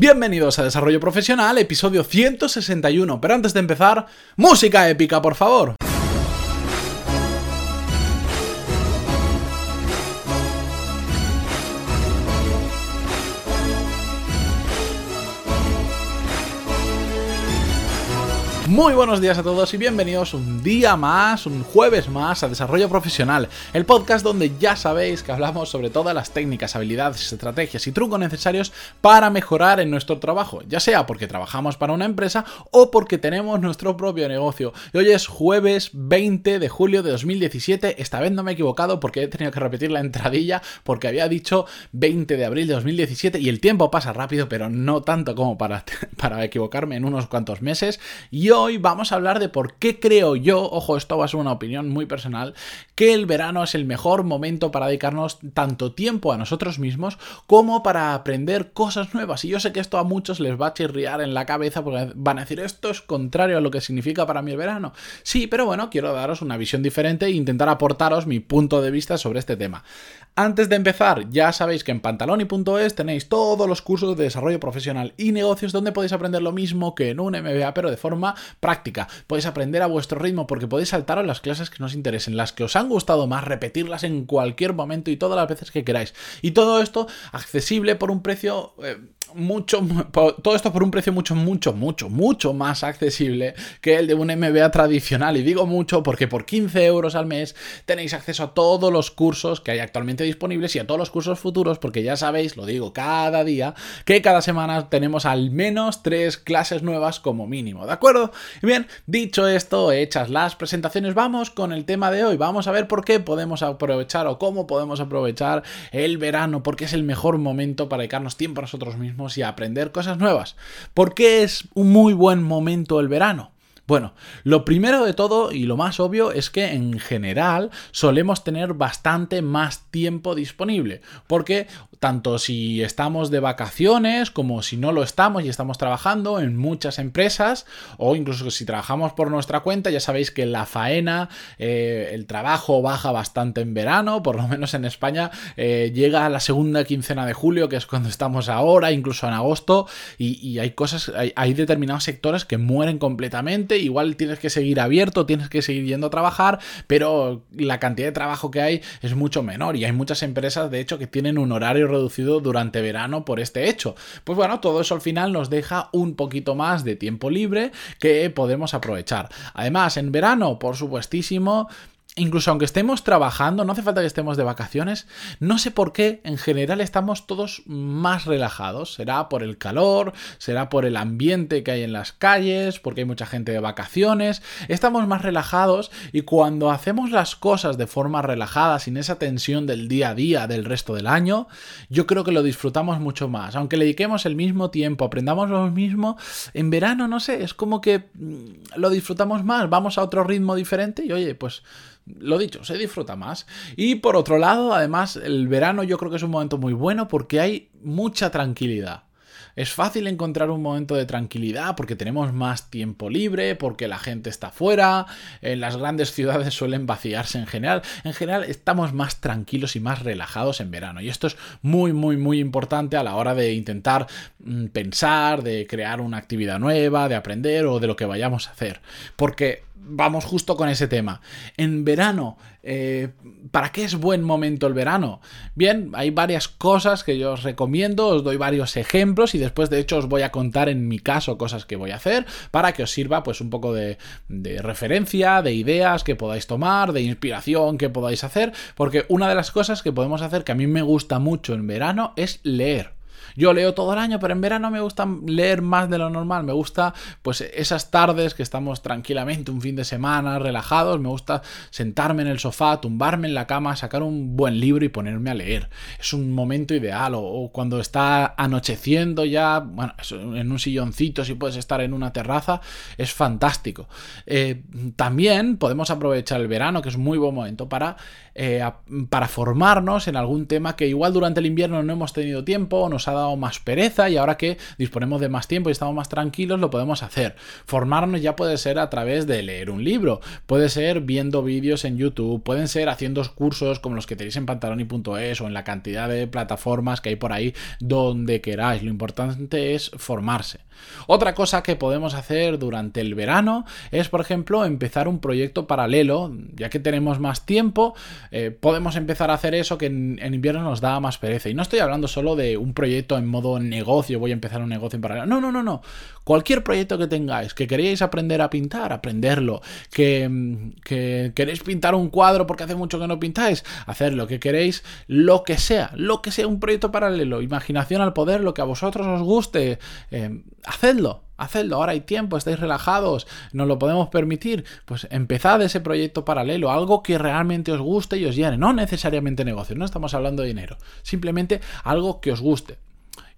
Bienvenidos a Desarrollo Profesional, episodio 161. Pero antes de empezar, música épica, por favor. Muy buenos días a todos y bienvenidos un día más, un jueves más a Desarrollo Profesional, el podcast donde ya sabéis que hablamos sobre todas las técnicas, habilidades, estrategias y trucos necesarios para mejorar en nuestro trabajo, ya sea porque trabajamos para una empresa o porque tenemos nuestro propio negocio. Y hoy es jueves 20 de julio de 2017, esta vez no me equivocado porque he tenido que repetir la entradilla porque había dicho 20 de abril de 2017 y el tiempo pasa rápido, pero no tanto como para, para equivocarme en unos cuantos meses. Y hoy vamos a hablar de por qué creo yo, ojo, esto va a ser una opinión muy personal, que el verano es el mejor momento para dedicarnos tanto tiempo a nosotros mismos como para aprender cosas nuevas. Y yo sé que esto a muchos les va a chirriar en la cabeza porque van a decir esto es contrario a lo que significa para mí el verano. Sí, pero bueno, quiero daros una visión diferente e intentar aportaros mi punto de vista sobre este tema. Antes de empezar, ya sabéis que en pantaloni.es tenéis todos los cursos de desarrollo profesional y negocios donde podéis aprender lo mismo que en un MBA, pero de forma práctica. Podéis aprender a vuestro ritmo porque podéis saltaros las clases que nos interesen, las que os han gustado más, repetirlas en cualquier momento y todas las veces que queráis. Y todo esto accesible por un precio... Eh, mucho, todo esto por un precio mucho, mucho, mucho, mucho más accesible que el de un MBA tradicional. Y digo mucho porque por 15 euros al mes tenéis acceso a todos los cursos que hay actualmente disponibles y a todos los cursos futuros, porque ya sabéis, lo digo cada día, que cada semana tenemos al menos tres clases nuevas como mínimo, ¿de acuerdo? Y bien, dicho esto, hechas las presentaciones, vamos con el tema de hoy. Vamos a ver por qué podemos aprovechar o cómo podemos aprovechar el verano, porque es el mejor momento para dedicarnos tiempo a nosotros mismos y aprender cosas nuevas. ¿Por qué es un muy buen momento el verano? Bueno, lo primero de todo y lo más obvio es que en general solemos tener bastante más tiempo disponible, porque tanto si estamos de vacaciones como si no lo estamos y estamos trabajando en muchas empresas o incluso si trabajamos por nuestra cuenta, ya sabéis que la faena, eh, el trabajo baja bastante en verano, por lo menos en España eh, llega a la segunda quincena de julio, que es cuando estamos ahora, incluso en agosto, y, hay cosas, hay determinados sectores que mueren completamente igual tienes que seguir abierto, tienes que seguir yendo a trabajar, pero la cantidad de trabajo que hay es mucho menor y hay muchas empresas, de hecho, que tienen un horario reducido durante verano por este hecho. Pues bueno, todo eso al final nos deja un poquito más de tiempo libre que podemos aprovechar. Además, en verano, por supuestísimo, incluso aunque estemos trabajando, no hace falta que estemos de vacaciones, no sé por qué en general estamos todos más relajados. Será por el calor, será por el ambiente que hay en las calles, porque hay mucha gente de vacaciones, estamos más relajados y cuando hacemos las cosas de forma relajada, sin esa tensión del día a día, del resto del año, yo creo que lo disfrutamos mucho más. Aunque le dediquemos el mismo tiempo, aprendamos lo mismo, en verano, no sé, es como que mm, lo disfrutamos más, vamos a otro ritmo diferente y oye, pues lo dicho, se disfruta más. Y por otro lado, además, el verano yo creo que es un momento muy bueno porque hay mucha tranquilidad. Es fácil encontrar un momento de tranquilidad porque tenemos más tiempo libre, porque la gente está fuera, en las grandes ciudades suelen vaciarse en general. En general estamos más tranquilos y más relajados en verano. Y esto es muy, muy, muy importante a la hora de intentar mm, pensar, de crear una actividad nueva, de aprender o de lo que vayamos a hacer. Porque vamos justo con ese tema. En verano, eh, ¿para qué es buen momento el verano? Bien, hay varias cosas que yo os recomiendo, os doy varios ejemplos y después de hecho os voy a contar en mi caso cosas que voy a hacer para que os sirva pues un poco de, de referencia, de ideas que podáis tomar, de inspiración que podáis hacer, porque una de las cosas que podemos hacer que a mí me gusta mucho en verano es leer. Yo leo todo el año, pero en verano me gusta leer más de lo normal. Me gusta, pues, esas tardes que estamos tranquilamente, un fin de semana, relajados. Me gusta sentarme en el sofá, tumbarme en la cama, sacar un buen libro y ponerme a leer. Es un momento ideal. O, cuando está anocheciendo ya, bueno, en un silloncito, si puedes estar en una terraza, es fantástico. Eh, también podemos aprovechar el verano, que es muy buen momento para, eh, para formarnos en algún tema que igual durante el invierno no hemos tenido tiempo nos ha dado más pereza y ahora que disponemos de más tiempo y estamos más tranquilos lo podemos hacer. Formarnos ya puede ser a través de leer un libro, puede ser viendo vídeos en YouTube, pueden ser haciendo cursos como los que tenéis en pantaloni.es o en la cantidad de plataformas que hay por ahí donde queráis. Lo importante es formarse. Otra cosa que podemos hacer durante el verano es, por ejemplo, empezar un proyecto paralelo, ya que tenemos más tiempo, eh, podemos empezar a hacer eso que en, invierno nos da más pereza. Y no estoy hablando solo de un proyecto en modo negocio, voy a empezar un negocio en paralelo. No, no, no, no. Cualquier proyecto que tengáis, que queréis aprender a pintar, aprenderlo. Que, que queréis pintar un cuadro porque hace mucho que no pintáis, hacerlo. Que queréis lo que sea, lo que sea un proyecto paralelo. Imaginación al poder, lo que a vosotros os guste. Eh, hacedlo. Hacedlo, ahora hay tiempo, estáis relajados, nos lo podemos permitir. Pues empezad ese proyecto paralelo, algo que realmente os guste y os llene. No necesariamente negocio, no estamos hablando de dinero, simplemente algo que os guste.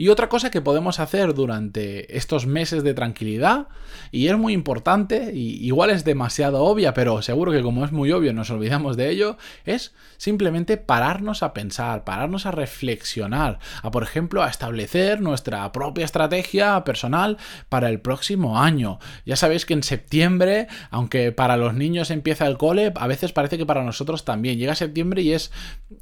Y otra cosa que podemos hacer durante estos meses de tranquilidad, y es muy importante, y igual es demasiado obvia, pero seguro que como es muy obvio nos olvidamos de ello, es simplemente pararnos a pensar, pararnos a reflexionar, a por ejemplo a establecer nuestra propia estrategia personal para el próximo año. Ya sabéis que en septiembre, aunque para los niños empieza el cole, a veces parece que para nosotros también. Llega septiembre y es,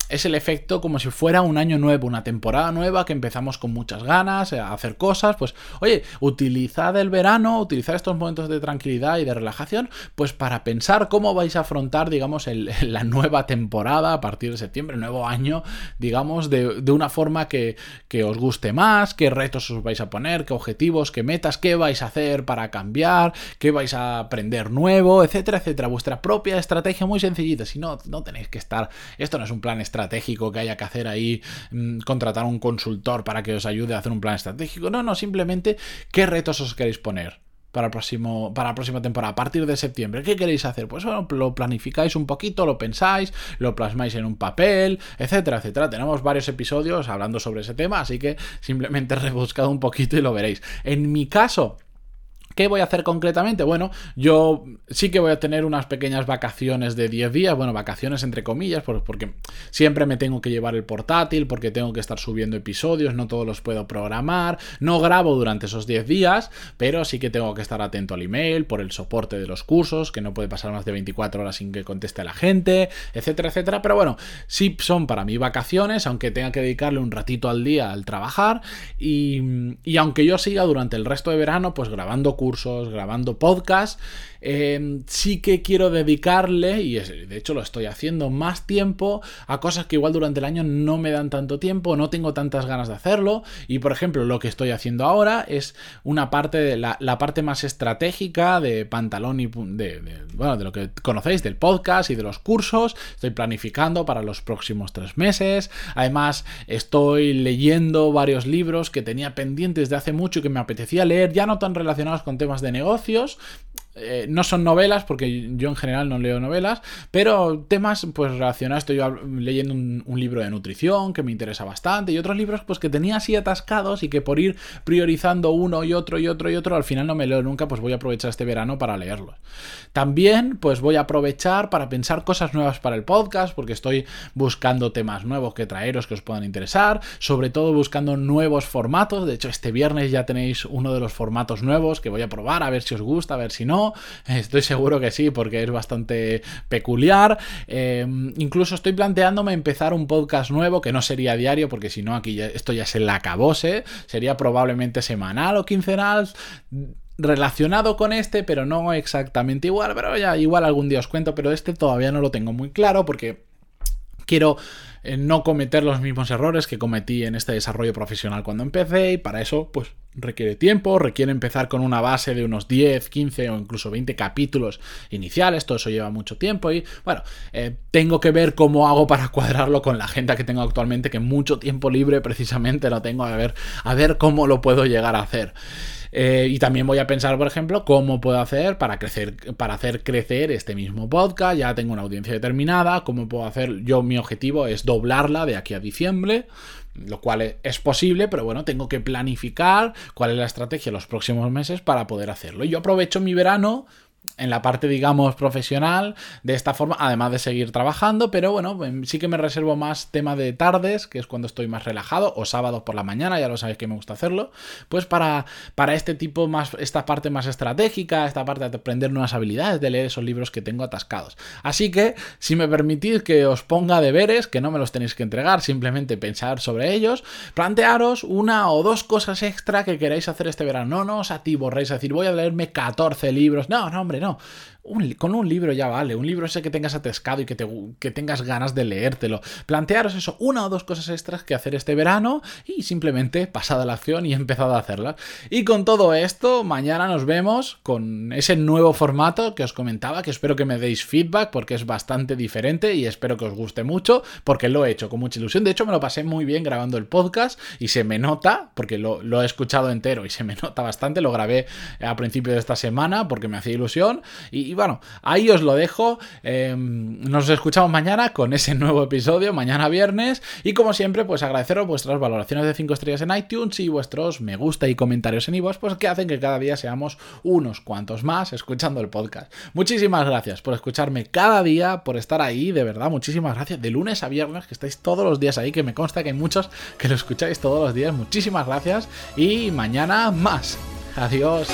es el efecto como si fuera un año nuevo, una temporada nueva que empezamos con mucho muchas ganas, a hacer cosas, pues oye, utilizad el verano, utilizad estos momentos de tranquilidad y de relajación, pues para pensar cómo vais a afrontar, digamos, la nueva temporada a partir de septiembre, nuevo año, digamos, de, una forma que, que os guste más, qué retos os vais a poner, qué objetivos, qué metas, qué vais a hacer para cambiar, qué vais a aprender nuevo, etcétera, etcétera. Vuestra propia estrategia muy sencillita, si no, no tenéis que estar, esto no es un plan estratégico que haya que hacer ahí, mm, contratar un consultor para que os ayude ayude a hacer un plan estratégico. No, no, simplemente qué retos os queréis poner para, próximo, para la próxima temporada, a partir de septiembre. ¿Qué queréis hacer? Pues bueno, lo planificáis un poquito, lo pensáis, lo plasmáis en un papel, etcétera, etcétera. Tenemos varios episodios hablando sobre ese tema, así que simplemente rebuscad un poquito y lo veréis. En mi caso, ¿Qué voy a hacer concretamente? Bueno, yo sí que voy a tener unas pequeñas vacaciones de 10 días, bueno, vacaciones entre comillas, porque siempre me tengo que llevar el portátil, porque tengo que estar subiendo episodios, no todos los puedo programar, no grabo durante esos 10 días, pero sí que tengo que estar atento al email, por el soporte de los cursos, que no puede pasar más de 24 horas sin que conteste la gente, etcétera, etcétera, pero bueno, sí son para mí vacaciones, aunque tenga que dedicarle un ratito al día al trabajar, y, y aunque yo siga durante el resto de verano, pues grabando cursos, cursos, grabando podcast, em, sí que quiero dedicarle, y de hecho lo estoy haciendo, más tiempo a cosas que igual durante el año no me dan tanto tiempo, no tengo tantas ganas de hacerlo. Y por ejemplo, lo que estoy haciendo ahora es una parte de la, parte más estratégica de pantalón y de, bueno, de lo que conocéis, del podcast y de los cursos. Estoy planificando para los próximos tres meses. Además, estoy leyendo varios libros que tenía pendientes de hace mucho y que me apetecía leer, ya no tan relacionados con temas de negocios, eh, no son novelas, porque yo en general no leo novelas, pero temas pues relacionados, estoy leyendo un, libro de nutrición que me interesa bastante y otros libros pues que tenía así atascados y que por ir priorizando uno y otro y otro y otro al final no me leo nunca, pues voy a aprovechar este verano para leerlos. También pues voy a aprovechar para pensar cosas nuevas para el podcast, porque estoy buscando temas nuevos que traeros que os puedan interesar, sobre todo buscando nuevos formatos, de hecho este viernes ya tenéis uno de los formatos nuevos que voy a probar a ver si os gusta, a ver si no, Estoy seguro que sí, porque es bastante peculiar. Em, incluso estoy planteándome empezar un podcast nuevo, que no sería diario, porque si no, aquí esto ya se la acabose. Sería probablemente semanal o quincenal relacionado con este, pero no exactamente igual, pero ya igual algún día os cuento, pero este todavía no lo tengo muy claro porque quiero eh, no cometer los mismos errores que cometí en este desarrollo profesional cuando empecé y para eso pues requiere tiempo, requiere empezar con una base de unos 10, 15 o incluso 20 capítulos iniciales, todo eso lleva mucho tiempo y bueno, eh, tengo que ver cómo hago para cuadrarlo con la agenda que tengo actualmente, que mucho tiempo libre precisamente lo tengo, a ver, a ver cómo lo puedo llegar a hacer. Eh, y también voy a pensar, por ejemplo, cómo puedo hacer para crecer, para hacer crecer este mismo podcast. Ya tengo una audiencia determinada. Cómo puedo hacer. Yo, mi objetivo es doblarla de aquí a diciembre. Lo cual es posible, pero bueno, tengo que planificar cuál es la estrategia los próximos meses para poder hacerlo. Y yo aprovecho mi verano en la parte, digamos, profesional de esta forma, además de seguir trabajando, pero bueno, em, sí que me reservo más tema de tardes, que es cuando estoy más relajado, o sábados por la mañana, ya lo sabéis que me gusta hacerlo, pues para, para este tipo más, esta parte más estratégica, esta parte de aprender nuevas habilidades, de leer esos libros que tengo atascados. Así que, si me permitís que os ponga deberes, que no me los tenéis que entregar, simplemente pensar sobre ellos, plantearos una o dos cosas extra que queráis hacer este verano. No, no os atiborréis a decir, voy a leerme 14 libros. No, no, hombre, no の。Con un libro ya vale, un libro ese que tengas atescado y que, te, tengas ganas de leértelo. Plantearos eso, una o dos cosas extras que hacer este verano y simplemente pasad la acción y empezad a hacerlas. Y con todo esto, mañana nos vemos con ese nuevo formato que os comentaba, que espero que me deis feedback porque es bastante diferente y espero que os guste mucho porque lo he hecho con mucha ilusión. De hecho, me lo pasé muy bien grabando el podcast y se me nota, porque lo, lo he escuchado entero y se me nota bastante, lo grabé a principio de esta semana porque me hacía ilusión y bueno, ahí os lo dejo. Em, nos escuchamos mañana con ese nuevo episodio, mañana viernes. Y como siempre, pues agradeceros vuestras valoraciones de 5 estrellas en iTunes y vuestros me gusta y comentarios en iVoox, pues que hacen que cada día seamos unos cuantos más escuchando el podcast. Muchísimas gracias por escucharme cada día, por estar ahí, de verdad, muchísimas gracias. De lunes a viernes, que estáis todos los días ahí, que me consta que hay muchos que lo escucháis todos los días. Muchísimas gracias y mañana más. Adiós.